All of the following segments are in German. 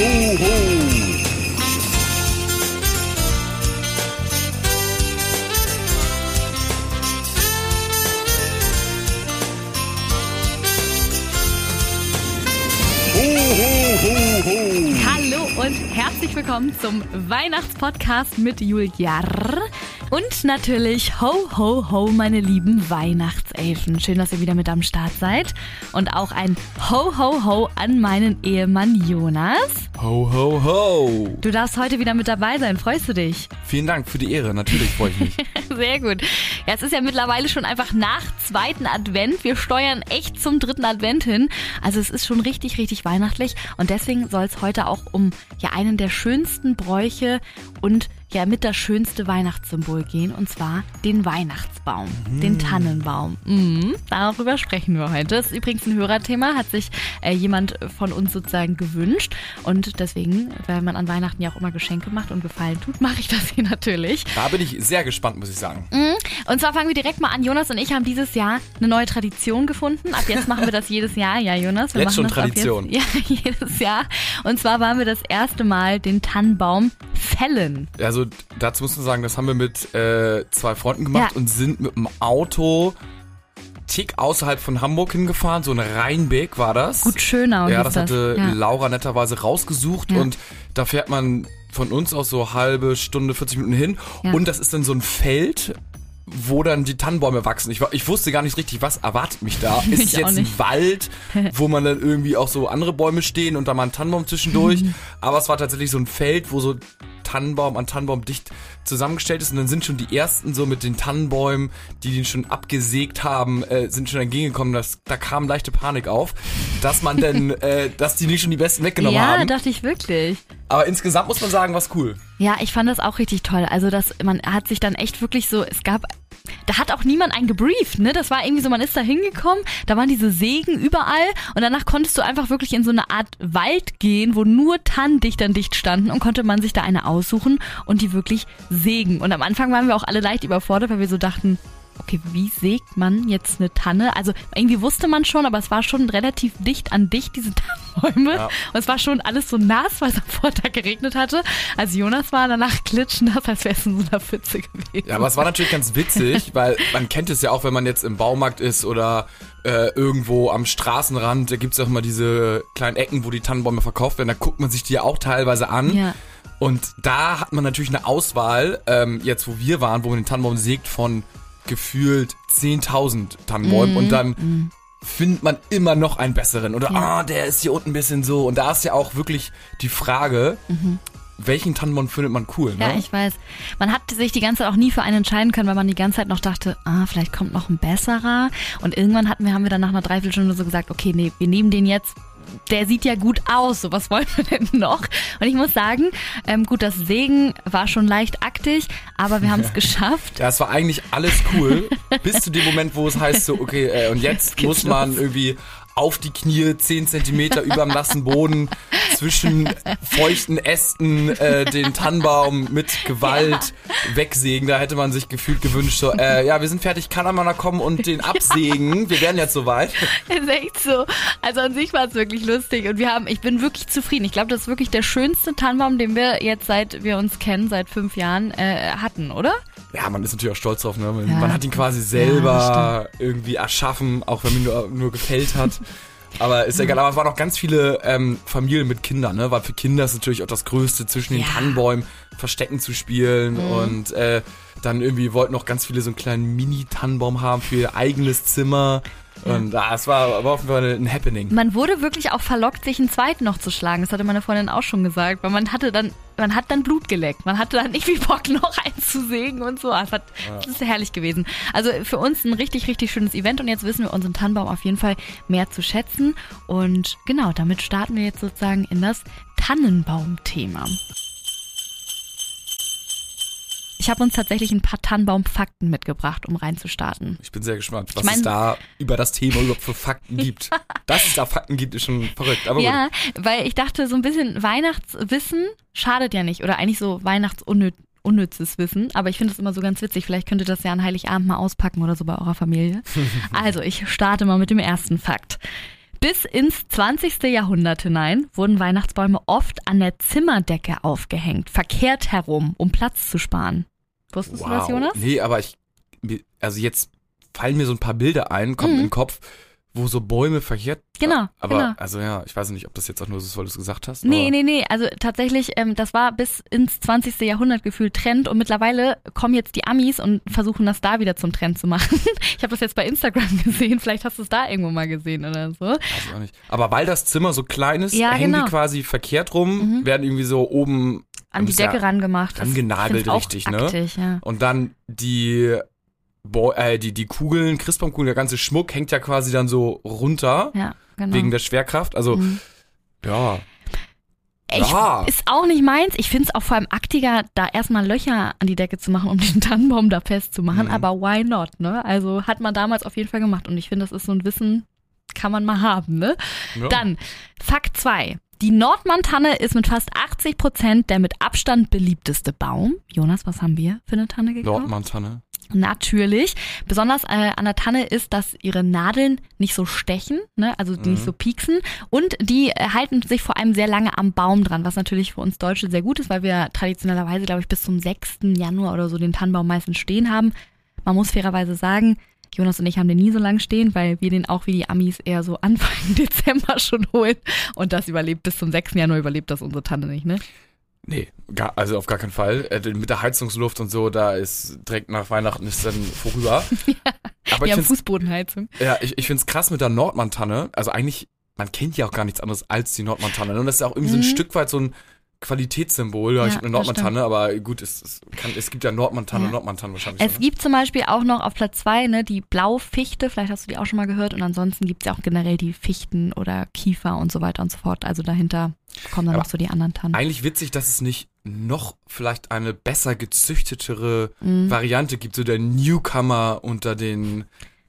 ho, ho. Hallo und herzlich willkommen zum Weihnachtspodcast mit Juliar. Und natürlich ho, ho, ho, meine lieben Weihnachtselfen. Schön, dass ihr wieder mit am Start seid. Und auch ein ho, ho, ho an meinen Ehemann Jonas. Ho, ho, ho. Du darfst heute wieder mit dabei sein. Freust du dich? Vielen Dank für die Ehre. Natürlich freue ich mich. Sehr gut. Ja, es ist ja mittlerweile schon einfach nach zweiten Advent. Wir steuern echt zum dritten Advent hin. Also es ist schon richtig, richtig weihnachtlich. Und deswegen soll es heute auch um ja einen der schönsten Bräuche und ja mit das schönste Weihnachtssymbol gehen. Und zwar den Weihnachtsbaum, den Tannenbaum. Mhm, darüber sprechen wir heute. Das ist übrigens ein Hörerthema, hat sich äh, jemand von uns sozusagen gewünscht. Und deswegen, weil man an Weihnachten ja auch immer Geschenke macht und Gefallen tut, mache ich das hier natürlich. Da bin ich sehr gespannt, muss ich sagen. Und zwar fangen wir direkt mal an. Jonas und ich haben dieses Jahr eine neue Tradition gefunden. Ab jetzt machen wir das jedes Jahr. Ja, Jonas. Wir Jetzt machen schon das Tradition. Jetzt, ja, jedes Jahr. Und zwar waren wir das erste Mal den Tannenbaum fällen. Also dazu muss man sagen, das haben wir mit äh, zwei Freunden gemacht Ja. und sind mit dem Auto tick außerhalb von Hamburg hingefahren. So ein Rheinbeck war das. Gut Schönau ja, das hatte Ja. Laura netterweise rausgesucht Ja. und da fährt man von uns aus so halbe Stunde, 40 Minuten hin Ja. und das ist dann so ein Feld, wo dann die Tannenbäume wachsen. Ich, ich wusste gar nicht richtig, was erwartet mich da. Ist es Ich jetzt ein. Wald, wo man dann irgendwie auch so andere Bäume stehen und da mal ein Tannenbaum zwischendurch. Mhm. Aber es war tatsächlich so ein Feld, wo so Tannenbaum an Tannenbaum dicht zusammengestellt ist und dann sind schon die ersten so mit den Tannenbäumen, die den schon abgesägt haben, äh, sind schon entgegengekommen. Das, da kam leichte Panik auf, dass man denn, äh, dass die nicht schon die besten weggenommen Ja, haben. dachte ich wirklich. Aber insgesamt muss man sagen, was cool. Ja, ich fand das auch richtig toll. Also, dass man hat sich dann echt wirklich so, es gab, da hat auch niemand einen gebrieft, ne? Das war irgendwie so, man ist da hingekommen, da waren diese Sägen überall und danach konntest du einfach wirklich in so eine Art Wald gehen, wo nur Tannen dicht dicht standen und konnte man sich da eine aussuchen und die wirklich sägen. Und am Anfang waren wir auch alle leicht überfordert, weil wir so dachten, okay, wie sägt man jetzt eine Tanne? Also irgendwie wusste man schon, aber es war schon relativ dicht an dicht, diese Tannenbäume. Ja. Und es war schon alles so nass, weil es am Vortag geregnet hatte. Also Jonas war danach klitschnass, als wäre es in so einer Pfütze gewesen. Ja, aber es war natürlich ganz witzig, weil man kennt es ja auch, wenn man jetzt im Baumarkt ist oder äh, irgendwo am Straßenrand, da gibt's auch immer diese kleinen Ecken, wo die Tannenbäume verkauft werden, da guckt man sich die ja auch teilweise an. Ja. Und da hat man natürlich eine Auswahl, ähm, jetzt wo wir waren, wo man den Tannenbaum sägt, von gefühlt 10.000 Tannenbäumen und dann findet man immer noch einen besseren. Oder, Mhm. Ja. ah, der ist hier unten ein bisschen so. Und da ist ja auch wirklich die Frage, welchen Tannenbaum findet man cool, ne? Ja, ich weiß. Man hat sich die ganze Zeit auch nie für einen entscheiden können, weil man die ganze Zeit noch dachte, ah, vielleicht kommt noch ein besserer. Und irgendwann hatten wir, haben wir dann nach einer Dreiviertelstunde so gesagt, okay, nee, wir nehmen den jetzt. Der sieht ja gut aus, so was wollen wir denn noch? Und ich muss sagen, ähm, gut, das Sägen war schon leicht aktig, aber wir haben es geschafft. Ja, es war eigentlich alles cool, bis zu dem Moment, wo es heißt so, okay, äh, und jetzt geht's muss man los. irgendwie auf die Knie, 10 Zentimeter über dem nassen Boden, zwischen feuchten Ästen äh, den Tannenbaum mit Gewalt wegsägen. Da hätte man sich gefühlt gewünscht, so, äh, ja, wir sind fertig, kann einmal kommen und den absägen. Wir wären jetzt soweit. ist echt so. Also an sich war es wirklich lustig und wir haben, ich bin wirklich zufrieden. Ich glaube, das ist wirklich der schönste Tannenbaum, den wir jetzt seit wir uns kennen, seit fünf Jahren äh, hatten, oder? Ja, man ist natürlich auch stolz drauf, ne? Man, Ja. man hat ihn quasi selber irgendwie erschaffen, auch wenn man ihn nur, nur gefällt hat. Aber ist egal, aber es waren auch ganz viele ähm, Familien mit Kindern, ne? Weil für Kinder ist natürlich auch das Größte, zwischen den Ja. Tannenbäumen Verstecken zu spielen und äh, dann irgendwie wollten auch ganz viele so einen kleinen Mini-Tannenbaum haben für ihr eigenes Zimmer. Und ah, es war, war auf jeden Fall ein Happening. Man wurde wirklich auch verlockt, sich einen zweiten noch zu schlagen. Das hatte meine Freundin auch schon gesagt, weil man hatte dann, man hat dann Blut geleckt. Man hatte dann irgendwie Bock, noch eins zu sägen und so. Das, hat, das ist herrlich gewesen. Also für uns ein richtig, richtig schönes Event und jetzt wissen wir unseren Tannenbaum auf jeden Fall mehr zu schätzen. Und genau, damit starten wir jetzt sozusagen in das Tannenbaum-Thema. Ich habe uns tatsächlich ein paar Tannenbaum-Fakten mitgebracht, um reinzustarten. Ich bin sehr gespannt, was Ich mein- es da über das Thema überhaupt für Fakten gibt. Dass es da Fakten gibt, ist schon verrückt. Aber gut. Ja, weil ich dachte, so ein bisschen Weihnachtswissen schadet ja nicht. Oder eigentlich so Weihnachtsunnützes Wissen. Aber ich finde es immer so ganz witzig. Vielleicht könnt ihr das ja an Heiligabend mal auspacken oder so bei eurer Familie. also, ich starte mal mit dem ersten Fakt. Bis ins 20. Jahrhundert hinein wurden Weihnachtsbäume oft an der Zimmerdecke aufgehängt, verkehrt herum, um Platz zu sparen. Wusstest du das, Jonas? Nee, aber ich, also jetzt fallen mir so ein paar Bilder ein, kommen in den Kopf, wo so Bäume verkehrt. Mhm. Genau, Aber, genau. also ja, ich weiß nicht, ob das jetzt auch nur so ist, weil du es gesagt hast. Nee, aber nee, nee. Also tatsächlich, ähm, das war bis ins 20. Jahrhundert gefühlt Trend und mittlerweile kommen jetzt die Amis und versuchen das da wieder zum Trend zu machen. Ich habe das jetzt bei Instagram gesehen, vielleicht hast du es da irgendwo mal gesehen oder so. Weiß ich auch nicht. Aber weil das Zimmer so klein ist, Ja, hängen genau. die quasi verkehrt rum, werden irgendwie so oben An die ist ja Decke rangemacht. Rangenagelt richtig, ne? aktig, ja. Und dann die, Bo äh, die, die Kugeln, Christbaumkugeln, der ganze Schmuck hängt ja quasi dann so runter Ja, genau. wegen der Schwerkraft. Also, Mhm. ja. Ich, Ja. Ist auch nicht meins. Ich finde es auch vor allem aktiger, da erstmal Löcher an die Decke zu machen, um den Tannenbaum da festzumachen. Mhm. Aber why not, ne? Also hat man damals auf jeden Fall gemacht. Und ich finde, das ist so ein Wissen, kann man mal haben, ne? ja. Dann, Fakt 2. Die Nordmann-Tanne ist mit fast 80 Prozent der mit Abstand beliebteste Baum. Jonas, was haben wir für eine Tanne gekauft? Nordmann-Tanne. Natürlich. Besonders äh, an der Tanne ist, dass ihre Nadeln nicht so stechen, ne? also die nicht so pieksen. Und die äh, halten sich vor allem sehr lange am Baum dran, was natürlich für uns Deutsche sehr gut ist, weil wir traditionellerweise, glaube ich, bis zum 6. Januar oder so den Tannenbaum meistens stehen haben. Man muss fairerweise sagen, Jonas und ich haben den nie so lange stehen, weil wir den auch wie die Amis eher so Anfang Dezember schon holen. Und das überlebt bis zum 6. Januar überlebt das unsere Tanne nicht, ne? Nee, gar, also auf gar keinen Fall. Äh, mit der Heizungsluft und so, da ist direkt nach Weihnachten ist dann vorüber. Aber Wir ich haben Fußbodenheizung. ja, ich, ich find's krass mit der Nordmann-Tanne. Also eigentlich, man kennt ja auch gar nichts anderes als die Nordmann-Tanne. Und das ist ja auch irgendwie so ein Mhm. Stück weit so ein Qualitätssymbol. Ja, ich habe eine das Nordmann-Tanne, aber gut, es, es, kann, es gibt ja Nordmann-Tanne, Ja. Nordmann-Tanne wahrscheinlich. Es so, ne? gibt zum Beispiel auch noch auf Platz zwei ne, die Blaufichte, vielleicht hast du die auch schon mal gehört. Und ansonsten gibt es ja auch generell die Fichten oder Kiefer und so weiter und so fort. Also dahinter kommen dann Aber noch so die anderen Tannen. Eigentlich witzig, dass es nicht noch vielleicht eine besser gezüchtetere Mhm. Variante gibt, so der Newcomer unter den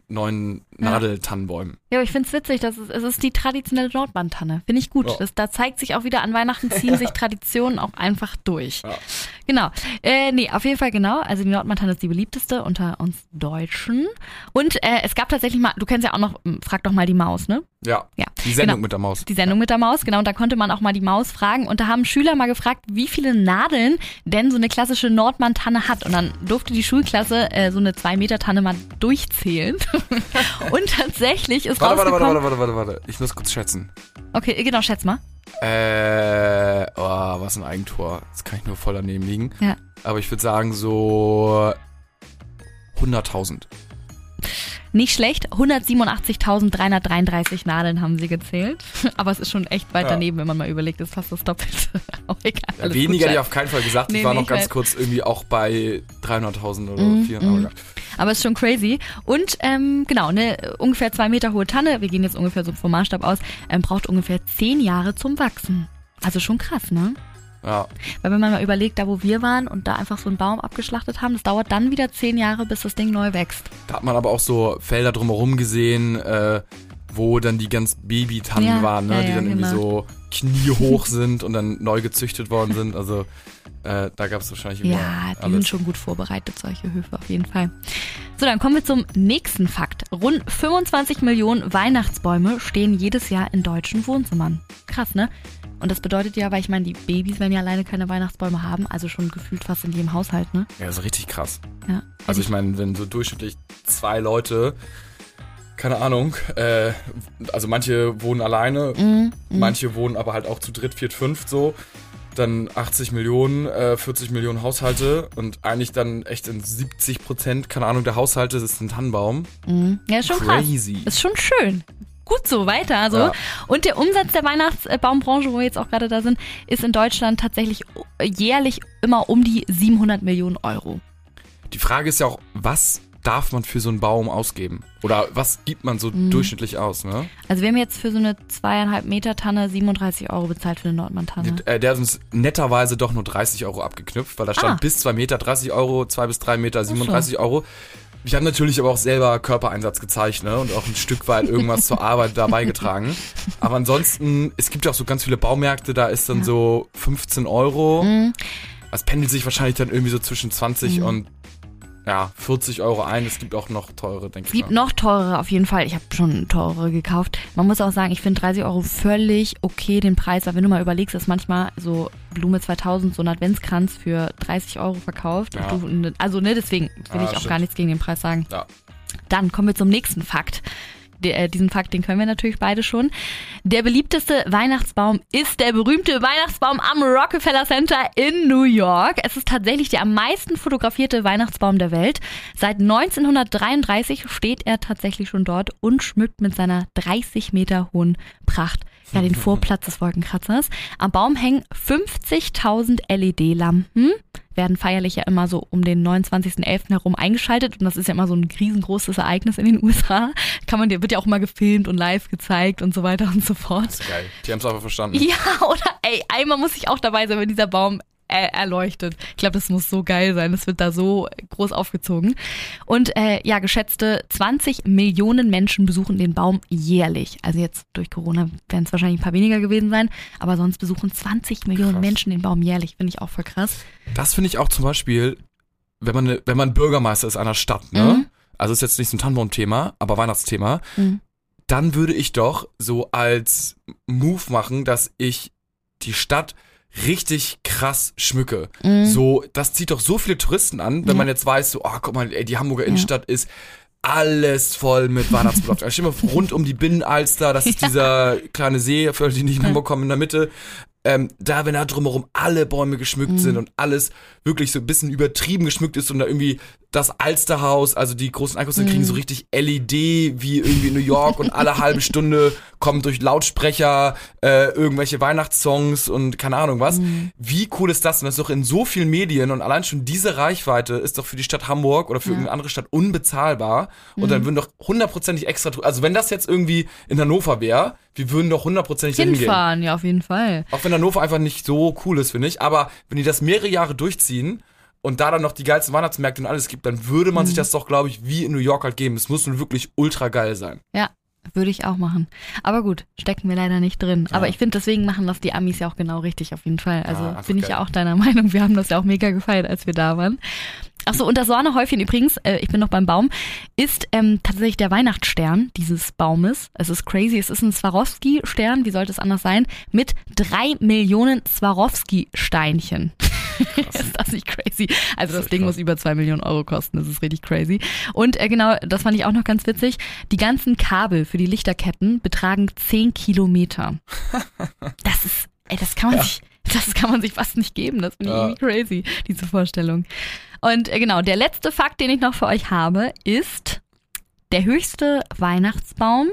neuen. Nadeltannenbäumen. Ja, aber ich find's witzig, dass es, es ist die traditionelle Nordbandtanne. Finde ich gut. Ja. Das, da zeigt sich auch wieder an Weihnachten ziehen sich Traditionen auch einfach durch. Ja. Genau. Äh, nee, auf jeden Fall genau. Also die Nordbandtanne ist die beliebteste unter uns Deutschen. Und äh, es gab tatsächlich mal, du kennst ja auch noch, hm, frag doch mal die Maus, ne? Ja, Ja, die Sendung genau. mit der Maus. Die Sendung mit der Maus, genau. Und da konnte man auch mal die Maus fragen. Und da haben Schüler mal gefragt, wie viele Nadeln denn so eine klassische Nordmann-Tanne hat. Und dann durfte die Schulklasse äh, so eine 2-Meter-Tanne mal durchzählen. und tatsächlich ist Warte, warte, rausgekommen... warte, warte, warte, warte. Ich muss kurz schätzen. Okay, genau, schätz mal. Äh, oh, was ein Eigentor. Das kann ich nur voll daneben liegen. Ja. Aber ich würde sagen so 100.000. Nicht schlecht. 187.333 Nadeln haben sie gezählt. Aber es ist schon echt weit Ja. daneben, wenn man mal überlegt. Ist fast das Doppelte. Aber egal. Ja, weniger hätte ich auf keinen Fall gesagt. Nee, ich war nee, noch ich ganz weiß. kurz irgendwie auch bei 300.000 oder Mhm, 400. mhm. Aber ist schon crazy. Und ähm, genau, eine ungefähr zwei Meter hohe Tanne, wir gehen jetzt ungefähr so vom Maßstab aus, ähm, braucht ungefähr zehn Jahre zum Wachsen. Also schon krass, ne? Ja. Weil wenn man mal überlegt, da wo wir waren und da einfach so einen Baum abgeschlachtet haben, das dauert dann wieder zehn Jahre, bis das Ding neu wächst. Da hat man aber auch so Felder drumherum gesehen, äh, wo dann die ganz Babytannen Ja, waren, ne? ja, die dann irgendwie genau. so kniehoch sind und dann neu gezüchtet worden sind. Also äh, da gab es wahrscheinlich immer Ja, die alles. sind schon gut vorbereitet, solche Höfe auf jeden Fall. So, dann kommen wir zum nächsten Fakt. Rund 25 Millionen Weihnachtsbäume stehen jedes Jahr in deutschen Wohnzimmern. Krass, ne? Und das bedeutet ja, weil ich meine, die Babys werden ja alleine keine Weihnachtsbäume haben, also schon gefühlt fast in jedem Haushalt, ne? Ja, das ist richtig krass. Ja. Also ich meine, wenn so durchschnittlich zwei Leute, keine Ahnung, äh, also manche wohnen alleine, mhm. manche wohnen aber halt auch zu dritt, viert, fünft so, dann 80 Millionen, äh, 40 Millionen Haushalte und eigentlich dann echt in 70 Prozent, keine Ahnung, der Haushalte ist ein Tannenbaum. Mhm. Ja, ist schon krass. Crazy. Ist schon schön. Gut so, weiter so. Ja. Und der Umsatz der Weihnachtsbaumbranche, wo wir jetzt auch gerade da sind, ist in Deutschland tatsächlich jährlich immer um die 700 Millionen Euro. Die Frage ist ja auch, was darf man für so einen Baum ausgeben? Oder was gibt man so Mhm. durchschnittlich aus, ne? Also wir haben jetzt für so eine zweieinhalb Meter Tanne 37 Euro bezahlt für eine Nordmann-Tanne. Äh, der hat uns netterweise doch nur 30 Euro abgeknüpft, weil da stand Ah. bis 2 Meter 30 Euro, 2 bis 3 Meter 37 Euro. Ich habe natürlich aber auch selber Körpereinsatz gezeigt ne? und auch ein Stück weit irgendwas zur Arbeit da beigetragen. Aber ansonsten, es gibt ja auch so ganz viele Baumärkte, da ist dann Ja. so 15 Euro. Mhm. Das pendelt sich wahrscheinlich dann irgendwie so zwischen 20 Mhm. und ja, 40 Euro ein. Es gibt auch noch teure, denke Es ich gibt mal. noch teurere auf jeden Fall. Ich habe schon teurere gekauft. Man muss auch sagen, ich finde 30 Euro völlig okay den Preis, weil wenn du mal überlegst, dass manchmal so Blume 2000 so ein Adventskranz für 30 Euro verkauft. Ja. Du, also ne, deswegen will Ja, ich auch stimmt. gar nichts gegen den Preis sagen. Ja. Dann kommen wir zum nächsten Fakt. Äh, diesen Fakt, den können wir natürlich beide schon. Der beliebteste Weihnachtsbaum ist der berühmte Weihnachtsbaum am Rockefeller Center in New York. Es ist tatsächlich der am meisten fotografierte Weihnachtsbaum der Welt. Seit 1933 steht er tatsächlich schon dort und schmückt mit seiner 30 Meter hohen Pracht ja den Vorplatz des Wolkenkratzers. Am Baum hängen 50.000 LED-Lampen werden feierlich ja immer so um den 29.11. herum eingeschaltet und das ist ja immer so ein riesengroßes Ereignis in den USA. Kann man, wird ja auch mal gefilmt und live gezeigt und so weiter und so fort. Das ist geil. Die haben es einfach verstanden. Ja, oder ey, einmal muss ich auch dabei sein, wenn dieser Baum äh, erleuchtet. Ich glaube, das muss so geil sein. Das wird da so groß aufgezogen. Und äh, ja, geschätzte 20 Millionen Menschen besuchen den Baum jährlich. Also jetzt durch Corona werden es wahrscheinlich ein paar weniger gewesen sein, aber sonst besuchen 20 Millionen Krass. Menschen den Baum jährlich. Finde ich auch voll krass. Das finde ich auch zum Beispiel, wenn man, wenn man Bürgermeister ist einer Stadt, ne? Mhm. Also ist jetzt nicht so ein Tannenbaum-Thema, aber Weihnachtsthema. Mhm. Dann würde ich doch so als Move machen, dass ich die Stadt richtig krass schmücke. Mhm. So, das zieht doch so viele Touristen an, wenn Ja. man jetzt weiß, so, oh, guck mal, ey, die Hamburger Innenstadt ist alles voll mit Weihnachtsbeleuchtung. Also mal rund um die Binnenalster, das ist dieser kleine See, für die die nicht in Hamburg kommen, in der Mitte. Ähm, da, wenn da drumherum alle Bäume geschmückt Mhm. sind und alles wirklich so ein bisschen übertrieben geschmückt ist und da irgendwie das Alsterhaus, also die großen Einkaufszentren Mhm. kriegen so richtig LED wie irgendwie in New York und alle halbe Stunde kommen durch Lautsprecher äh, irgendwelche Weihnachtssongs und keine Ahnung was. Mhm. Wie cool ist das denn? Das ist doch in so vielen Medien und allein schon diese Reichweite ist doch für die Stadt Hamburg oder für Ja. irgendeine andere Stadt unbezahlbar. Und Mhm. dann würden doch hundertprozentig extra, also wenn das jetzt irgendwie in Hannover wäre, wir würden doch hundertprozentig. Hinfahren, ja, auf jeden Fall. Auch wenn Hannover einfach nicht so cool ist, finde ich. Aber wenn die das mehrere Jahre durchziehen und da dann noch die geilsten Weihnachtsmärkte und alles gibt, dann würde man sich das doch, glaube ich, wie in New York halt geben. Es muss nun wirklich ultra geil sein. Ja, würde ich auch machen. Aber gut, stecken wir leider nicht drin. Aber ich finde, deswegen machen das die Amis ja auch genau richtig, auf jeden Fall. Also einfach bin ich geil. ja auch deiner Meinung. Wir haben das ja auch mega gefeiert, als wir da waren. Achso, und das Sahnehäufchen übrigens, äh, ich bin noch beim Baum, ist ähm, tatsächlich der Weihnachtsstern dieses Baumes. Es ist crazy, es ist ein Swarovski-Stern, wie sollte es anders sein, mit drei Millionen Swarovski-Steinchen. Ist das nicht crazy? Also das ist Ding krass. muss über zwei Millionen Euro kosten, das ist richtig crazy. Und äh, genau, das fand ich auch noch ganz witzig, die ganzen Kabel für die Lichterketten betragen 10 Kilometer. Das ist, ey, das kann man sich, das kann man sich fast nicht geben. Das finde ich Ja. irgendwie crazy, diese Vorstellung. Und äh, genau, der letzte Fakt, den ich noch für euch habe, ist der höchste Weihnachtsbaum.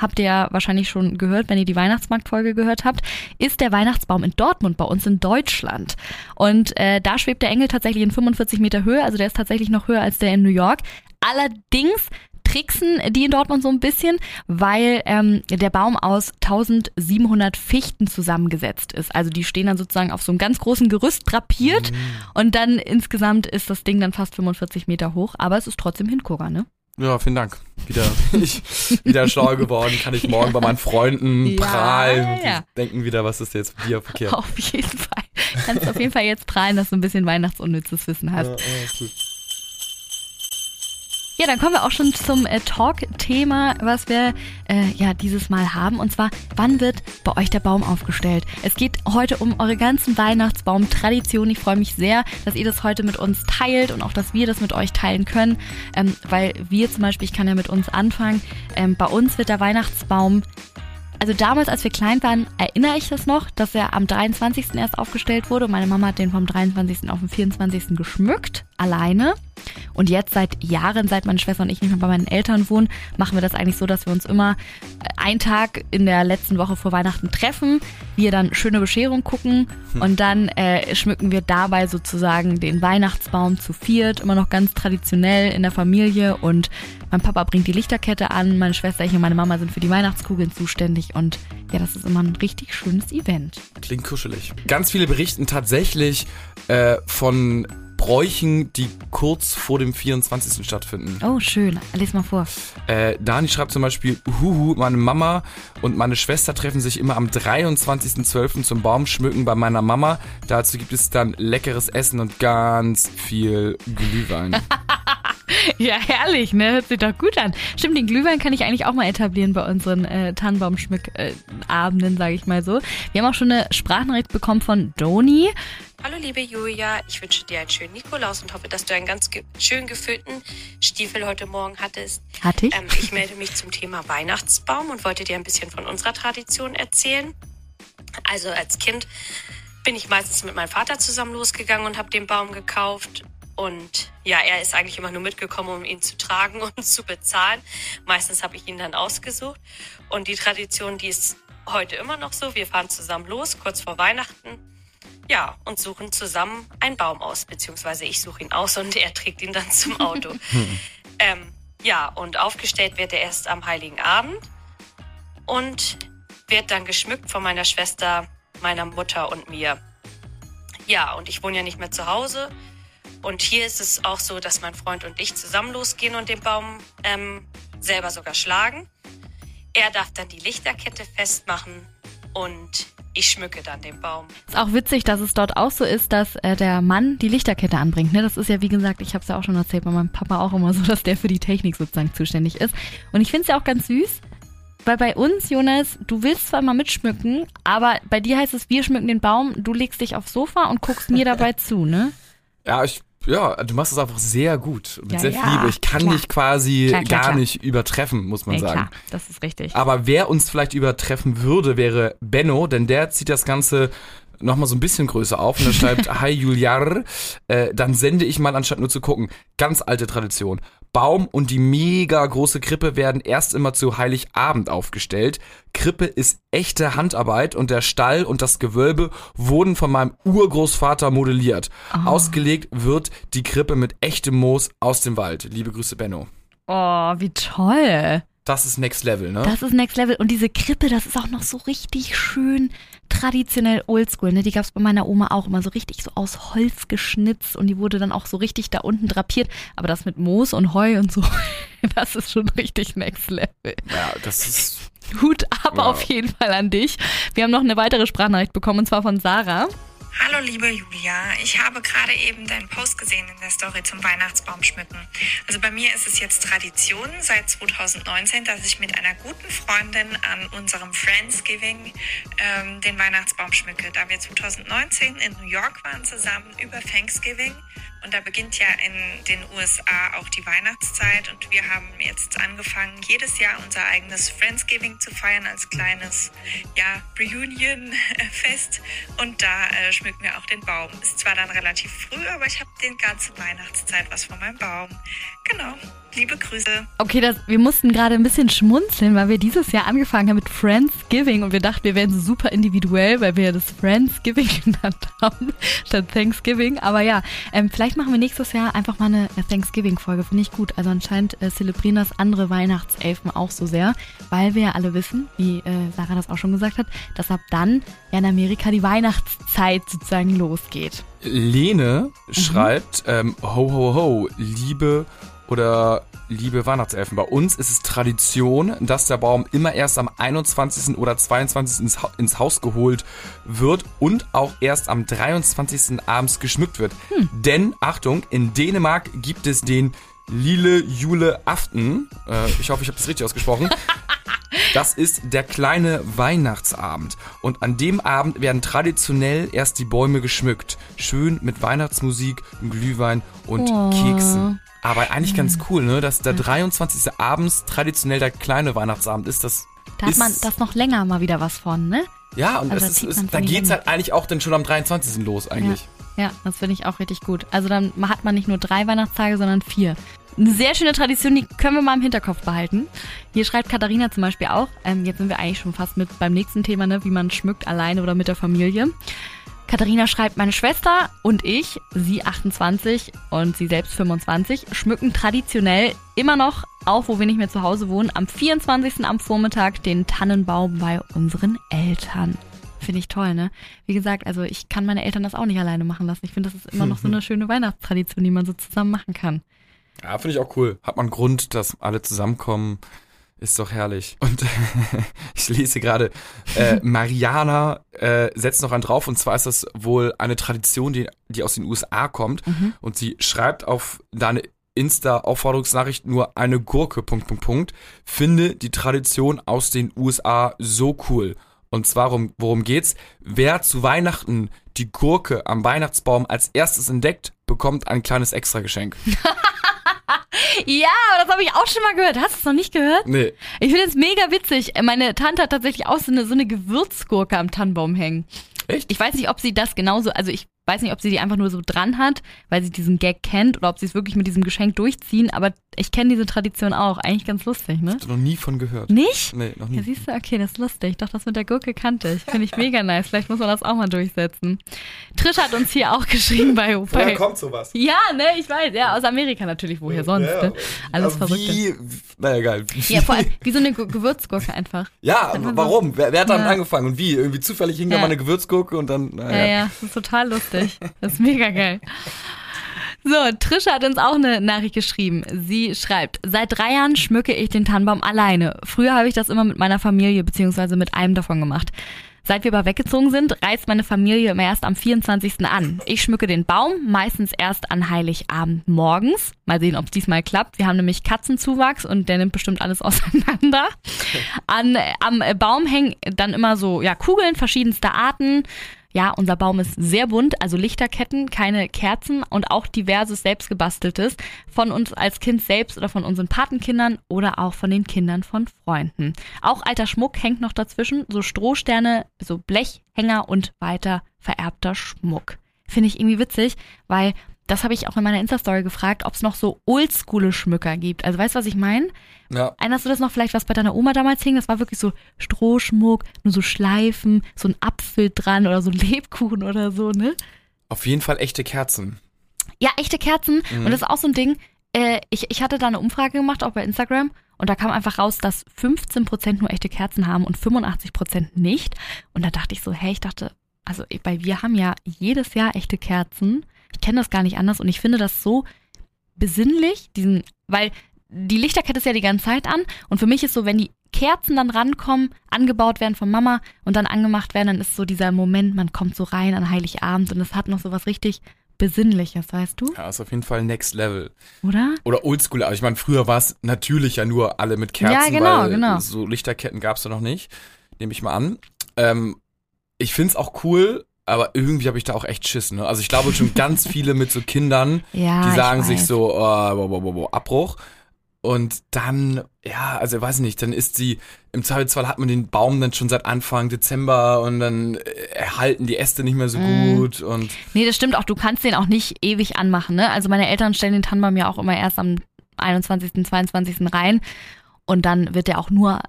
Habt ihr ja wahrscheinlich schon gehört, wenn ihr die Weihnachtsmarktfolge gehört habt, ist der Weihnachtsbaum in Dortmund bei uns in Deutschland. Und äh, da schwebt der Engel tatsächlich in 45 Meter Höhe, also der ist tatsächlich noch höher als der in New York. Allerdings tricksen die in Dortmund so ein bisschen, weil ähm, der Baum aus 1700 Fichten zusammengesetzt ist. Also die stehen dann sozusagen auf so einem ganz großen Gerüst drapiert und dann insgesamt ist das Ding dann fast 45 Meter hoch, aber es ist trotzdem Hingucker, ne? Ja, vielen Dank. Wieder, ich, wieder schlauer geworden. Kann ich morgen bei meinen Freunden Ja, prahlen. ja. Denken wieder, was ist jetzt mit dir verkehrt. Auf jeden Fall. Kannst auf jeden Fall jetzt prahlen, dass du ein bisschen weihnachtsunnützes Wissen hast. Ja, ja, gut. Ja, dann kommen wir auch schon zum äh, Talk-Thema, was wir äh, ja dieses Mal haben. Und zwar, wann wird bei euch der Baum aufgestellt? Es geht heute um eure ganzen Weihnachtsbaum-Traditionen. Ich freue mich sehr, dass ihr das heute mit uns teilt und auch, dass wir das mit euch teilen können. Ähm, weil wir zum Beispiel, ich kann ja mit uns anfangen, ähm, bei uns wird der Weihnachtsbaum also damals, als wir klein waren, erinnere ich das noch, dass er am 23. erst aufgestellt wurde. Meine Mama hat den vom 23. auf den 24. geschmückt, alleine. Und jetzt seit Jahren, seit meine Schwester und ich nicht mehr bei meinen Eltern wohnen, machen wir das eigentlich so, dass wir uns immer äh, einen Tag in der letzten Woche vor Weihnachten treffen, wir dann schöne Bescherung gucken und dann äh, schmücken wir dabei sozusagen den Weihnachtsbaum zu viert, immer noch ganz traditionell in der Familie und mein Papa bringt die Lichterkette an, meine Schwester, ich und meine Mama sind für die Weihnachtskugeln zuständig und ja, das ist immer ein richtig schönes Event. Klingt kuschelig. Ganz viele berichten tatsächlich äh, von Bräuchen, die kurz vor dem 24. stattfinden. Oh, schön. Lies mal vor. Äh, Dani schreibt zum Beispiel, Huhu, meine Mama und meine Schwester treffen sich immer am 23.12. zum Baumschmücken bei meiner Mama. Dazu gibt es dann leckeres Essen und ganz viel Glühwein. Ja, herrlich, ne? Hört sich doch gut an. Stimmt, den Glühwein kann ich eigentlich auch mal etablieren bei unseren äh, Tannenbaumschmückabenden, äh, sage ich mal so. Wir haben auch schon eine Sprachnachricht bekommen von Doni. Hallo liebe Julia, ich wünsche dir einen schönen Nikolaus und hoffe, dass du einen ganz ge schön gefüllten Stiefel heute Morgen hattest. Hatte ich? Ähm, ich melde mich zum Thema Weihnachtsbaum und wollte dir ein bisschen von unserer Tradition erzählen. Also als Kind bin ich meistens mit meinem Vater zusammen losgegangen und habe den Baum gekauft. Und ja, er ist eigentlich immer nur mitgekommen, um ihn zu tragen und zu bezahlen. Meistens habe ich ihn dann ausgesucht. Und die Tradition, die ist heute immer noch so. Wir fahren zusammen los, kurz vor Weihnachten. Ja, und suchen zusammen einen Baum aus. Beziehungsweise ich suche ihn aus und er trägt ihn dann zum Auto. ähm, ja, und aufgestellt wird er erst am Heiligen Abend und wird dann geschmückt von meiner Schwester, meiner Mutter und mir. Ja, und ich wohne ja nicht mehr zu Hause. Und hier ist es auch so, dass mein Freund und ich zusammen losgehen und den Baum ähm, selber sogar schlagen. Er darf dann die Lichterkette festmachen und ich schmücke dann den Baum. Ist auch witzig, dass es dort auch so ist, dass äh, der Mann die Lichterkette anbringt. Ne? Das ist ja, wie gesagt, ich habe es ja auch schon erzählt, bei meinem Papa auch immer so, dass der für die Technik sozusagen zuständig ist. Und ich finde es ja auch ganz süß, weil bei uns, Jonas, du willst zwar mal mitschmücken, aber bei dir heißt es, wir schmücken den Baum, du legst dich aufs Sofa und guckst mir dabei zu, ne? Ja, ich ja, du machst es einfach sehr gut. Mit Ja, sehr ja, viel Liebe. Ich kann klar. dich quasi Klar, klar, gar nicht übertreffen, muss man Nee, sagen. klar, das ist richtig. Aber wer uns vielleicht übertreffen würde, wäre Benno, denn der zieht das Ganze nochmal so ein bisschen größer auf und er schreibt, Hi Juliar, äh, dann sende ich mal, anstatt nur zu gucken. Ganz alte Tradition. Baum und die mega große Krippe werden erst immer zu Heiligabend aufgestellt. Krippe ist echte Handarbeit und der Stall und das Gewölbe wurden von meinem Urgroßvater modelliert. Ausgelegt wird die Krippe mit echtem Moos aus dem Wald. Liebe Grüße, Benno. Oh, wie toll. Das ist Next Level, ne? Das ist Next Level. Und diese Krippe, das ist auch noch so richtig schön traditionell oldschool. Ne? Die gab's bei meiner Oma auch immer so richtig so aus Holz geschnitzt und die wurde dann auch so richtig da unten drapiert. Aber das mit Moos und Heu und so, das ist schon richtig Next Level. ja, das ist Hut ab Wow. auf jeden Fall an dich. Wir haben noch eine weitere Sprachnachricht bekommen und zwar von Sarah. Hallo liebe Julia, ich habe gerade eben deinen Post gesehen in der Story zum Weihnachtsbaum schmücken. Also bei mir ist es jetzt Tradition seit 2019, dass ich mit einer guten Freundin an unserem Friendsgiving ähm, den Weihnachtsbaum schmücke. Da wir 2019 in New York waren zusammen über Thanksgiving und da beginnt ja in den USA auch die Weihnachtszeit und wir haben jetzt angefangen, jedes Jahr unser eigenes Friendsgiving zu feiern als kleines ja, Reunion-Fest und da äh, schmücken wir auch den Baum. Ist zwar dann relativ früh, aber ich habe den ganze Weihnachtszeit was von meinem Baum. Genau. Liebe Grüße. Okay, das, wir mussten gerade ein bisschen schmunzeln, weil wir dieses Jahr angefangen haben mit Friendsgiving und wir dachten, wir wären so super individuell, weil wir das Friendsgiving genannt haben, statt Thanksgiving. Aber ja, ähm, vielleicht machen wir nächstes Jahr einfach mal eine Thanksgiving-Folge, finde ich gut. Also anscheinend äh, zelebrieren das andere Weihnachtselfen auch so sehr, weil wir ja alle wissen, wie äh, Sarah das auch schon gesagt hat, dass ab dann ja in Amerika die Weihnachtszeit sozusagen losgeht. Lene schreibt, ähm, ho, ho, ho, liebe oder liebe Weihnachtselfen. Bei uns ist es Tradition, dass der Baum immer erst am 21. oder 22. ins, Ha- ins Haus geholt wird und auch erst am 23. abends geschmückt wird. Denn, Achtung, in Dänemark gibt es den Lille Jule Aften. Äh, ich hoffe, ich habe das richtig ausgesprochen. Das ist der kleine Weihnachtsabend. Und an dem Abend werden traditionell erst die Bäume geschmückt. Schön mit Weihnachtsmusik, Glühwein und Oh. Keksen. Aber eigentlich ganz cool, ne? Dass der 23. abends traditionell der kleine Weihnachtsabend ist. Das Da hat man das noch länger mal wieder was von, ne? Ja, und Also zieht ist, ist, da geht's halt eigentlich auch dann schon am 23. los eigentlich. Ja, das finde ich auch richtig gut. Also dann hat man nicht nur drei Weihnachtstage, sondern vier. Eine sehr schöne Tradition, die können wir mal im Hinterkopf behalten. Hier schreibt Katharina zum Beispiel auch, ähm, jetzt sind wir eigentlich schon fast mit beim nächsten Thema, ne, wie man schmückt, alleine oder mit der Familie. Katharina schreibt, meine Schwester und ich, sie 28 und sie selbst 25, schmücken traditionell immer noch, auch wo wir nicht mehr zu Hause wohnen, am 24. am Vormittag den Tannenbaum bei unseren Eltern. Finde ich toll, ne? Wie gesagt, also ich kann meine Eltern das auch nicht alleine machen lassen. Ich finde, das ist immer noch so eine schöne Weihnachtstradition, die man so zusammen machen kann. Ja, finde ich auch cool. Hat man Grund, dass alle zusammenkommen. Ist doch herrlich. Und ich lese gerade, äh, Mariana äh, setzt noch einen drauf. Und zwar ist das wohl eine Tradition, die, die aus den USA kommt. Und sie schreibt auf da eine Insta-Aufforderungsnachricht nur eine Gurke, Punkt, Punkt, Punkt, finde die Tradition aus den USA so cool. Und zwar, worum, worum geht's? Wer zu Weihnachten die Gurke am Weihnachtsbaum als erstes entdeckt, bekommt ein kleines Extrageschenk. Ja, aber das habe ich auch schon mal gehört. Hast du es noch nicht gehört? Nee. Ich finde es mega witzig. Meine Tante hat tatsächlich auch so eine, so eine Gewürzgurke am Tannenbaum hängen. Echt? Ich weiß nicht, ob sie das genauso, also ich weiß nicht, ob sie die einfach nur so dran hat, weil sie diesen Gag kennt oder ob sie es wirklich mit diesem Geschenk durchziehen, aber ich kenne diese Tradition auch. Eigentlich ganz lustig, ne? Hast du noch nie von gehört? Nicht? Nee, noch Ja, nie. siehst du, okay, das ist lustig. Doch, das mit der Gurke kannte ich. Finde ich mega nice. Vielleicht muss man das auch mal durchsetzen. Trish hat uns hier auch geschrieben bei bei kommt sowas? Ja, ne, ich weiß. Ja, aus Amerika natürlich. Woher sonst, Ja, ne? Alles Aber Verrückte. Wie, naja, geil. Wie, Ja, vor allem, wie so eine Gu- Gewürzgurke einfach. ja, warum? Wer, wer hat damit Ja. angefangen und wie? Irgendwie zufällig hing da Ja. mal eine Gewürzgurke und dann, Ja, naja. ja, das ist total lustig. Das ist mega geil. So, Trisha hat uns auch eine Nachricht geschrieben. Sie schreibt, seit drei Jahren schmücke ich den Tannenbaum alleine. Früher habe ich das immer mit meiner Familie beziehungsweise mit einem davon gemacht. Seit wir aber weggezogen sind, reist meine Familie immer erst am 24. an. Ich schmücke den Baum meistens erst an Heiligabend morgens. Mal sehen, ob es diesmal klappt. Wir haben nämlich Katzenzuwachs und der nimmt bestimmt alles auseinander. An, am Baum hängen dann immer so ja, Kugeln verschiedenster Arten. Ja, unser Baum ist sehr bunt, also Lichterketten, keine Kerzen und auch diverses selbstgebasteltes von uns als Kind selbst oder von unseren Patenkindern oder auch von den Kindern von Freunden. Auch alter Schmuck hängt noch dazwischen, so Strohsterne, so Blechhänger und weiter vererbter Schmuck. Finde ich irgendwie witzig, weil das habe ich auch in meiner Insta-Story gefragt, ob es noch so oldschoole Schmücker gibt. Also weißt du, was ich meine? Ja. Erinnerst du das noch vielleicht, was bei deiner Oma damals hing? Das war wirklich so Strohschmuck, nur so Schleifen, so ein Apfel dran oder so ein Lebkuchen oder so, ne? Auf jeden Fall echte Kerzen. Ja, echte Kerzen. Mhm. Und das ist auch so ein Ding. Äh, ich, ich hatte da eine Umfrage gemacht, auch bei Instagram. Und da kam einfach raus, dass 15% nur echte Kerzen haben und 85% nicht. Und da dachte ich so, hey, ich dachte, also bei wir haben ja jedes Jahr echte Kerzen. Ich kenne das gar nicht anders und ich finde das so besinnlich, diesen, weil die Lichterkette ist ja die ganze Zeit an und für mich ist so, wenn die Kerzen dann rankommen, angebaut werden von Mama und dann angemacht werden, dann ist so dieser Moment, man kommt so rein an Heiligabend und es hat noch so was richtig Besinnliches, weißt du? Ja, ist auf jeden Fall Next Level. Oder? Oder Oldschool. Aber ich meine, früher war es natürlich ja nur alle mit Kerzen, Ja, genau, weil genau. so Lichterketten gab es ja noch nicht. Nehme ich mal an. Ähm, ich find's auch cool, aber irgendwie habe ich da auch echt Schiss. Ne? Also ich glaube schon ganz viele mit so Kindern, Ja. die sagen sich so, oh, bo, bo, bo, Abbruch. Und dann, ja, also weiß ich nicht, dann ist sie, im Zweifelsfall hat man den Baum dann schon seit Anfang Dezember und dann äh, erhalten die Äste nicht mehr so Mhm. gut und Nee, das stimmt auch. Du kannst den auch nicht ewig anmachen, ne? Also meine Eltern stellen den Tannenbaum ja auch immer erst am 21., 22. rein. Und dann wird der auch nur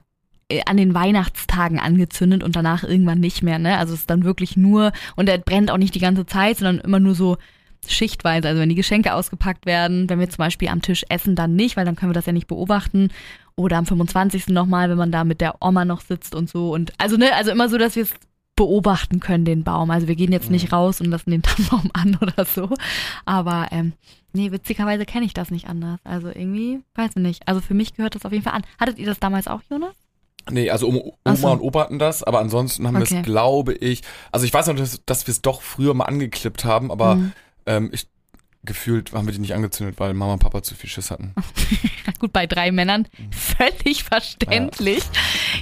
an den Weihnachtstagen angezündet und danach irgendwann nicht mehr, ne? Also es ist dann wirklich nur, und er brennt auch nicht die ganze Zeit, sondern immer nur so schichtweise. Also wenn die Geschenke ausgepackt werden, wenn wir zum Beispiel am Tisch essen, dann nicht, weil dann können wir das ja nicht beobachten. Oder am 25. nochmal, wenn man da mit der Oma noch sitzt und so. Und also, ne, also immer so, dass wir es beobachten können, den Baum. Also wir gehen jetzt nicht raus und lassen den Tannenbaum an oder so. Aber ähm, nee, witzigerweise kenne ich das nicht anders. Also irgendwie, weiß ich nicht. Also für mich gehört das auf jeden Fall an. Hattet ihr das damals auch, Jonas? Nee, also Oma, so. und Opa hatten das, aber ansonsten haben wir Okay. es, glaube ich, also ich weiß noch, dass, dass wir es doch früher mal angeklippt haben, aber Mhm. ähm, ich gefühlt haben wir die nicht angezündet, weil Mama und Papa zu viel Schiss hatten. Gut, bei drei Männern völlig verständlich.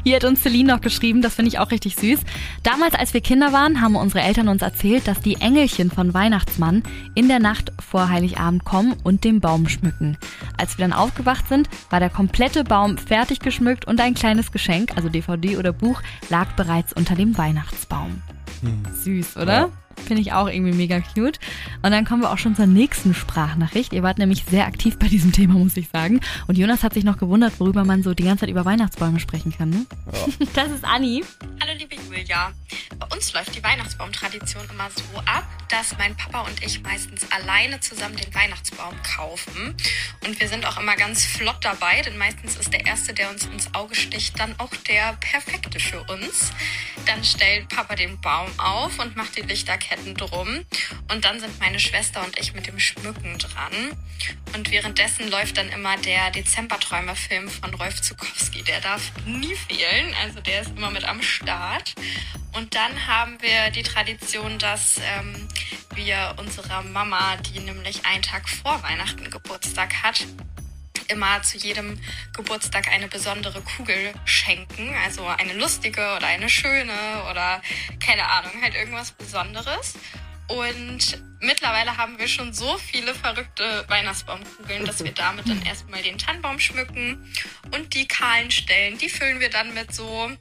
Hier hat uns Celine noch geschrieben, das finde ich auch richtig süß. Damals, als wir Kinder waren, haben unsere Eltern uns erzählt, dass die Engelchen von Weihnachtsmann in der Nacht vor Heiligabend kommen und den Baum schmücken. Als wir dann aufgewacht sind, war der komplette Baum fertig geschmückt und ein kleines Geschenk, also DVD oder Buch, lag bereits unter dem Weihnachtsbaum. Süß, oder? Ja. Finde ich auch irgendwie mega cute. Und dann kommen wir auch schon zur nächsten Sprachnachricht. Ihr wart nämlich sehr aktiv bei diesem Thema, muss ich sagen. Und Jonas hat sich noch gewundert, worüber man so die ganze Zeit über Weihnachtsbäume sprechen kann, ne? Das ist Anni. Hallo liebe Julia. Bei uns läuft die Weihnachtsbaumtradition immer so ab, dass mein Papa und ich meistens alleine zusammen den Weihnachtsbaum kaufen. Und wir sind auch immer ganz flott dabei, denn meistens ist der Erste, der uns ins Auge sticht, dann auch der perfekte für uns. Dann stellt Papa den Baum auf und macht die Lichterketten drum. Und dann sind meine Schwester und ich mit dem Schmücken dran. Und währenddessen läuft dann immer der Dezemberträumer-Film von Rolf Zukowski. Der darf nie fehlen, also der ist immer mit am Start. Und dann haben wir die Tradition, dass ähm, wir unserer Mama, die nämlich einen Tag vor Weihnachten Geburtstag hat, immer zu jedem Geburtstag eine besondere Kugel schenken. Also eine lustige oder eine schöne oder keine Ahnung, halt irgendwas Besonderes. Und mittlerweile haben wir schon so viele verrückte Weihnachtsbaumkugeln, dass wir damit dann erstmal den Tannenbaum schmücken und die kahlen Stellen, die füllen wir dann mit so.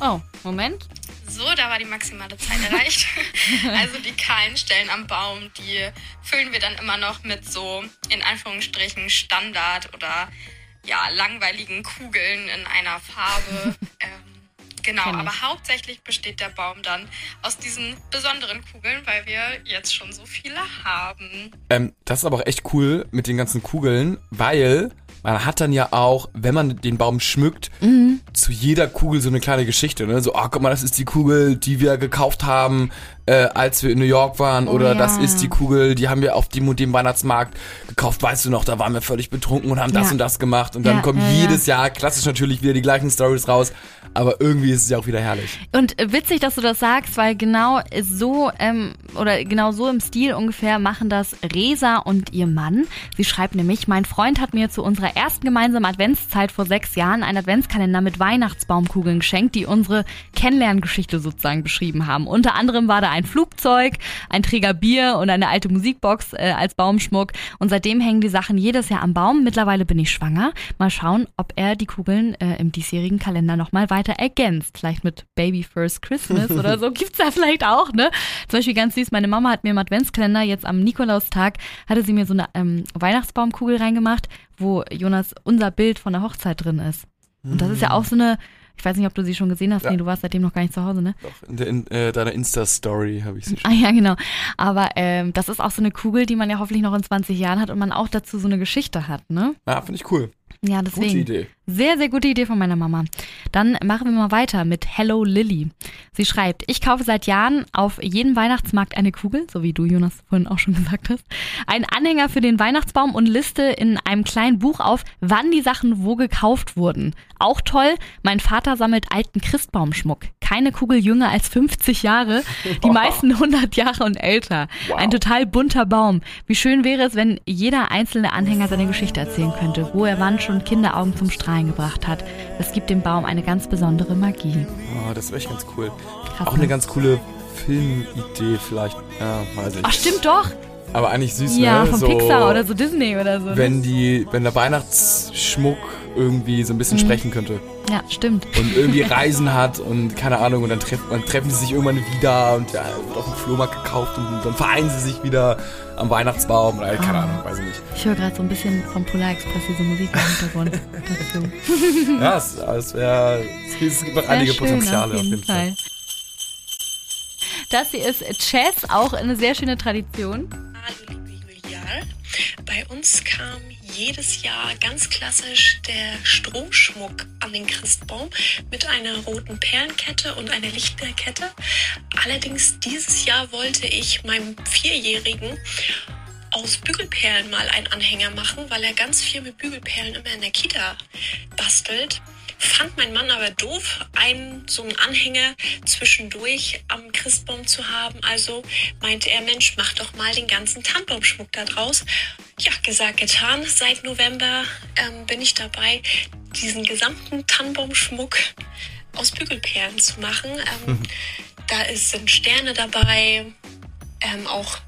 Oh, Moment. So, da war die maximale Zeit erreicht. also die kahlen Stellen am Baum, die füllen wir dann immer noch mit so in Anführungsstrichen Standard oder ja langweiligen Kugeln in einer Farbe. ähm, Genau, aber hauptsächlich besteht der Baum dann aus diesen besonderen Kugeln, weil wir jetzt schon so viele haben. Ähm, das ist aber auch echt cool mit den ganzen Kugeln, weil man hat dann ja auch, wenn man den Baum schmückt, Mhm. zu jeder Kugel so eine kleine Geschichte. Ne? So, ah, guck mal, das ist die Kugel, die wir gekauft haben, äh, als wir in New York waren. Oh oder ja. das ist die Kugel, die haben wir auf dem und dem Weihnachtsmarkt gekauft. Weißt du noch, da waren wir völlig betrunken und haben das Ja. und das gemacht. Und dann Ja, kommen jedes Jahr klassisch natürlich wieder die gleichen Stories raus. Aber irgendwie ist es ja auch wieder herrlich. Und witzig, dass du das sagst, weil genau so ähm, oder genau so im Stil ungefähr machen das Resa und ihr Mann. Sie schreibt nämlich, mein Freund hat mir zu unserer ersten gemeinsamen Adventszeit vor sechs Jahren einen Adventskalender mit Weihnachtsbaumkugeln geschenkt, die unsere Kennenlerngeschichte sozusagen beschrieben haben. Unter anderem war da ein Flugzeug, ein Träger Bier und eine alte Musikbox äh, als Baumschmuck. Und seitdem hängen die Sachen jedes Jahr am Baum. Mittlerweile bin ich schwanger. Mal schauen, ob er die Kugeln äh, im diesjährigen Kalender nochmal weiter ergänzt. Vielleicht mit Baby First Christmas oder so. Gibt's da vielleicht auch, ne? Zum Beispiel ganz süß, meine Mama hat mir im Adventskalender jetzt am Nikolaustag, hatte sie mir so eine ähm, Weihnachtsbaumkugel reingemacht, wo Jonas unser Bild von der Hochzeit drin ist. Und das ist ja auch so eine, ich weiß nicht, ob du sie schon gesehen hast. Ja. Nee, du warst seitdem noch gar nicht zu Hause, ne? Doch, in, der, in äh, deiner Insta-Story habe ich sie schon. Ah ja, genau. Aber ähm, das ist auch so eine Kugel, die man ja hoffentlich noch in 20 Jahren hat und man auch dazu so eine Geschichte hat, ne? Ja, finde ich cool. Ja, Gute deswegen. Idee. Sehr, sehr gute Idee von meiner Mama. Dann machen wir mal weiter mit Hello Lily. Sie schreibt, ich kaufe seit Jahren auf jedem Weihnachtsmarkt eine Kugel, so wie du, Jonas, vorhin auch schon gesagt hast, einen Anhänger für den Weihnachtsbaum und liste in einem kleinen Buch auf, wann die Sachen wo gekauft wurden. Auch toll, mein Vater sammelt alten Christbaumschmuck. Keine Kugel jünger als 50 Jahre, die meisten 100 Jahre und älter. Ein total bunter Baum. Wie schön wäre es, wenn jeder einzelne Anhänger seine Geschichte erzählen könnte, wo er wann schon Kinderaugen zum Strahlen gebracht hat. Das gibt dem Baum eine ganz besondere Magie. Oh, das wäre echt ganz cool. Krass, Auch eine ne? ganz coole Filmidee vielleicht. Ja, weiß ich. Ach, stimmt doch. Aber eigentlich süß, Ja, ne? von so, Pixar oder so Disney oder so. ne? Wenn die, wenn der Weihnachtsschmuck irgendwie so ein Mhm. bisschen sprechen könnte Ja, stimmt. und irgendwie Reisen hat und keine Ahnung und dann, treff, dann treffen sie sich irgendwann wieder und ja, wird auf dem Flohmarkt gekauft und dann vereinen sie sich wieder am Weihnachtsbaum oder keine Ah. Ahnung, weiß ich nicht. Ich höre gerade so ein bisschen vom Polar Express diese Musik im Hintergrund dazu. Ja, es, es wäre, es gibt noch einige schön, Potenziale auf jeden Fall. Das hier ist Chess, auch eine sehr schöne Tradition. Bei uns kam jedes Jahr ganz klassisch der Strohschmuck an den Christbaum mit einer roten Perlenkette und einer Lichterkette. Allerdings dieses Jahr wollte ich meinem Vierjährigen aus Bügelperlen mal einen Anhänger machen, weil er ganz viel mit Bügelperlen immer in der Kita bastelt. Fand mein Mann aber doof, einen so einen Anhänger zwischendurch am Christbaum zu haben. Also meinte er, Mensch, mach doch mal den ganzen Tannenbaumschmuck da draus. Ja, gesagt, getan. Seit November ähm, bin ich dabei, diesen gesamten Tannenbaumschmuck aus Bügelperlen zu machen. Ähm, da ist, sind Sterne dabei, ähm, auch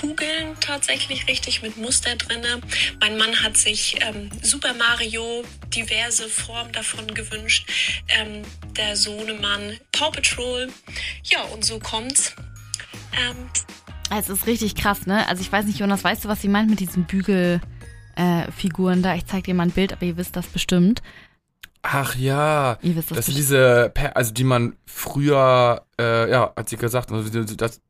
Kugeln tatsächlich richtig mit Muster drinne. Mein Mann hat sich ähm, Super Mario diverse Formen davon gewünscht. Ähm, der Sohnemann Paw Patrol. Ja, und so kommt's. Ähm, Es ist richtig krass, ne? Also ich weiß nicht, Jonas, weißt du, was sie meint mit diesen Bügelfiguren äh, da? Ich zeig dir mal ein Bild, aber ihr wisst das bestimmt. Ach ja, Ihr wisst das, das sind bestimmt. diese, Per- also die man früher, äh, ja, hat sie gesagt, also das,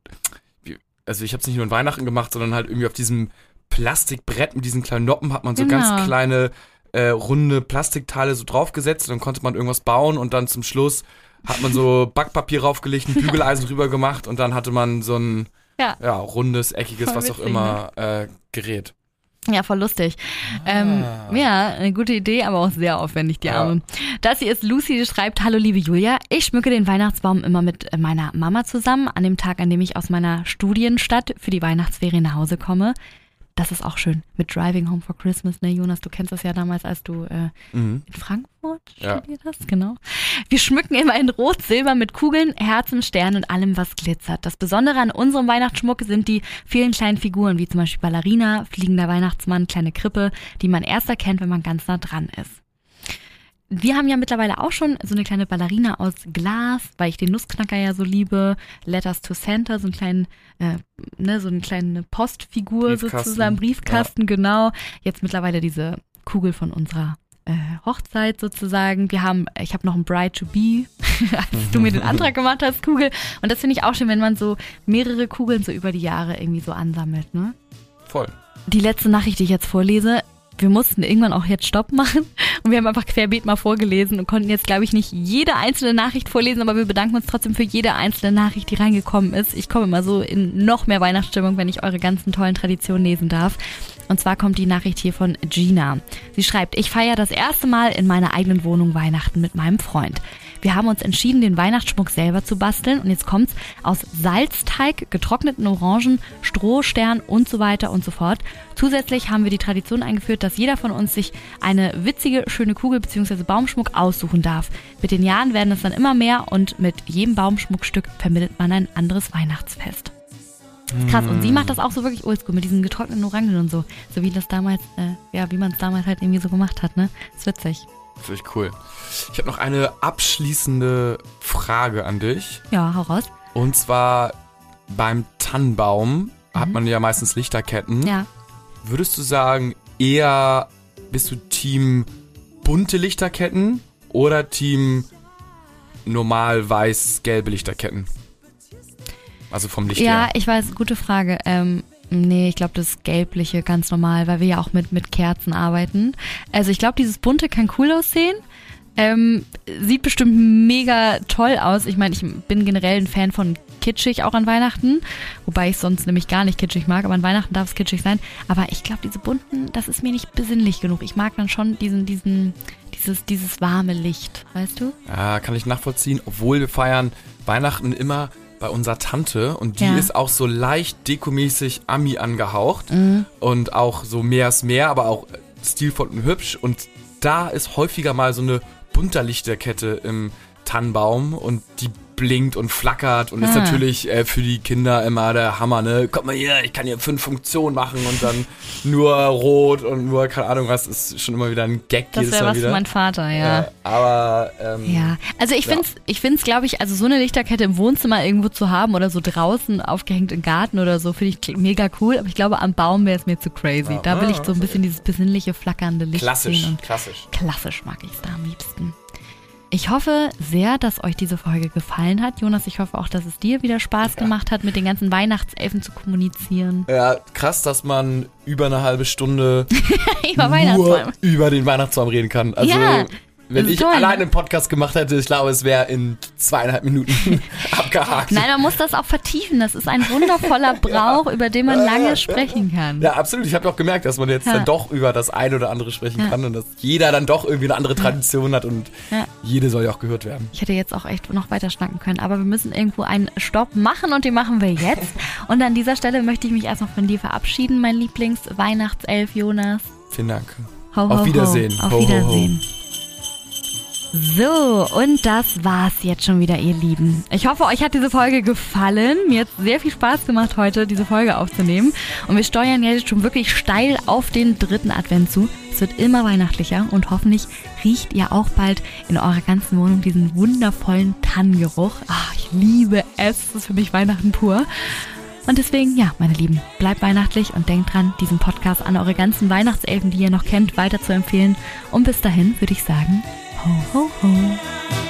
also ich habe es nicht nur in Weihnachten gemacht, sondern halt irgendwie auf diesem Plastikbrett mit diesen kleinen Noppen hat man so Genau. ganz kleine äh, runde Plastikteile so draufgesetzt und dann konnte man irgendwas bauen und dann zum Schluss hat man so Backpapier raufgelegt, ein Bügeleisen drüber gemacht und dann hatte man so ein Ja. ja, rundes, eckiges, Voll was auch immer äh, Gerät. Ja, voll lustig. Ähm, ja, eine gute Idee, aber auch sehr aufwendig, die Ja. Arme. Das hier ist Lucy, die schreibt, Hallo liebe Julia, ich schmücke den Weihnachtsbaum immer mit meiner Mama zusammen, an dem Tag, an dem ich aus meiner Studienstadt für die Weihnachtsferien nach Hause komme. Das ist auch schön mit Driving Home for Christmas, ne Jonas, du kennst das ja damals, als du äh, in Frankfurt Ja. studiert hast, genau. Wir schmücken immer in Rot, Silber mit Kugeln, Herzen, Sternen und allem, was glitzert. Das Besondere an unserem Weihnachtsschmuck sind die vielen kleinen Figuren, wie zum Beispiel Ballerina, fliegender Weihnachtsmann, kleine Krippe, die man erst erkennt, wenn man ganz nah dran ist. Wir haben ja mittlerweile auch schon so eine kleine Ballerina aus Glas, weil ich den Nussknacker ja so liebe. Letters to Santa, so einen kleinen, äh, ne, so eine kleine Postfigur sozusagen, Briefkasten, genau. Jetzt mittlerweile diese Kugel von unserer äh, Hochzeit sozusagen. Wir haben, ich habe noch ein Bride to be, als du mir den Antrag gemacht hast, Kugel. Und das finde ich auch schön, wenn man so mehrere Kugeln so über die Jahre irgendwie so ansammelt, ne? Voll. die letzte Nachricht, die ich jetzt vorlese, wir mussten irgendwann auch jetzt Stopp machen und wir haben einfach querbeet mal vorgelesen und konnten jetzt, glaube ich, nicht jede einzelne Nachricht vorlesen, aber wir bedanken uns trotzdem für jede einzelne Nachricht, die reingekommen ist. Ich komme immer so in noch mehr Weihnachtsstimmung, wenn ich eure ganzen tollen Traditionen lesen darf. Und zwar kommt die Nachricht hier von Gina. Sie schreibt, ich feiere das erste Mal in meiner eigenen Wohnung Weihnachten mit meinem Freund. Wir haben uns entschieden, den Weihnachtsschmuck selber zu basteln und jetzt kommt's aus Salzteig, getrockneten Orangen, Strohstern und so weiter und so fort. Zusätzlich haben wir die Tradition eingeführt, dass jeder von uns sich eine witzige, schöne Kugel bzw. Baumschmuck aussuchen darf. Mit den Jahren werden es dann immer mehr und mit jedem Baumschmuckstück vermittelt man ein anderes Weihnachtsfest. Krass, und sie macht das auch so wirklich oldschool mit diesen getrockneten Orangen und so. So wie das damals, äh, ja, wie man es damals halt irgendwie so gemacht hat, ne? Ist witzig. Finde ich cool. Ich habe noch eine abschließende Frage an dich. Ja, hau raus. Und zwar beim Tannenbaum hat man ja meistens Lichterketten. Ja. Würdest du sagen, eher bist du Team bunte Lichterketten oder Team normal weiß-gelbe Lichterketten? Also vom Licht Ja, her. ich weiß, gute Frage. Ähm, nee, ich glaube, das Gelbliche ganz normal, weil wir ja auch mit, mit Kerzen arbeiten. Also ich glaube, dieses Bunte kann cool aussehen. Ähm, sieht bestimmt mega toll aus. Ich meine, ich bin generell ein Fan von kitschig auch an Weihnachten, wobei ich sonst nämlich gar nicht kitschig mag, aber an Weihnachten darf es kitschig sein. Aber ich glaube, diese bunten, das ist mir nicht besinnlich genug. Ich mag dann schon diesen, diesen, dieses, dieses warme Licht, weißt du? Ja, kann ich nachvollziehen, obwohl wir feiern Weihnachten immer bei unserer Tante und die Ja. ist auch so leicht dekomäßig Ami angehaucht und auch so mehr ist mehr, aber auch stilvoll und hübsch und da ist häufiger mal so eine bunter Lichterkette im Tannenbaum und die blinkt und flackert und ist Ah. natürlich äh, für die Kinder immer der Hammer, ne? Komm mal hier, ich kann hier fünf Funktionen machen und dann nur rot und nur keine Ahnung was, ist schon immer wieder ein Gag Das wäre was wieder. für mein Vater, ja. Äh, aber ähm, Ja, also ich Ja. find's, ich find's, glaube ich, also so eine Lichterkette im Wohnzimmer irgendwo zu haben oder so draußen aufgehängt im Garten oder so, finde ich mega cool. Aber ich glaube, am Baum wäre es mir zu crazy. Da will ich so ein bisschen dieses besinnliche, flackernde Licht klassisch, klassisch. klassisch mag ich es da am liebsten. Ich hoffe sehr, dass euch diese Folge gefallen hat. Jonas, ich hoffe auch, dass es dir wieder Spaß gemacht hat, mit den ganzen Weihnachtselfen zu kommunizieren. Ja, krass, dass man über eine halbe Stunde Über nur über den Weihnachtsbaum reden kann. Also, Ja, wenn ich toll, allein ne? einen Podcast gemacht hätte, ich glaube, es wäre in zweieinhalb Minuten abgehakt. Nein, man muss das auch vertiefen. Das ist ein wundervoller Brauch, über den man lange sprechen kann. Ja, absolut. Ich habe auch gemerkt, dass man jetzt Ja. dann doch über das eine oder andere sprechen Ja. kann und dass jeder dann doch irgendwie eine andere Tradition hat und Ja. jede soll ja auch gehört werden. Ich hätte jetzt auch echt noch weiter schnacken können, aber wir müssen irgendwo einen Stopp machen und den machen wir jetzt. Und an dieser Stelle möchte ich mich erstmal von dir verabschieden, mein Lieblings-Weihnachtself Jonas. Vielen Dank. Ho, ho, Auf Wiedersehen. Ho. Auf Ho, ho, ho. Wiedersehen. So, und das war's jetzt schon wieder, ihr Lieben. Ich hoffe, euch hat diese Folge gefallen. Mir hat sehr viel Spaß gemacht, heute diese Folge aufzunehmen. Und wir steuern jetzt schon wirklich steil auf den dritten Advent zu. Es wird immer weihnachtlicher und hoffentlich riecht ihr auch bald in eurer ganzen Wohnung diesen wundervollen Tannengeruch. Ah, ich liebe es. Das ist für mich Weihnachten pur. Und deswegen, ja, meine Lieben, bleibt weihnachtlich und denkt dran, diesen Podcast an eure ganzen Weihnachtselfen, die ihr noch kennt, weiter zu empfehlen. Und bis dahin würde ich sagen, ho, ho, ho.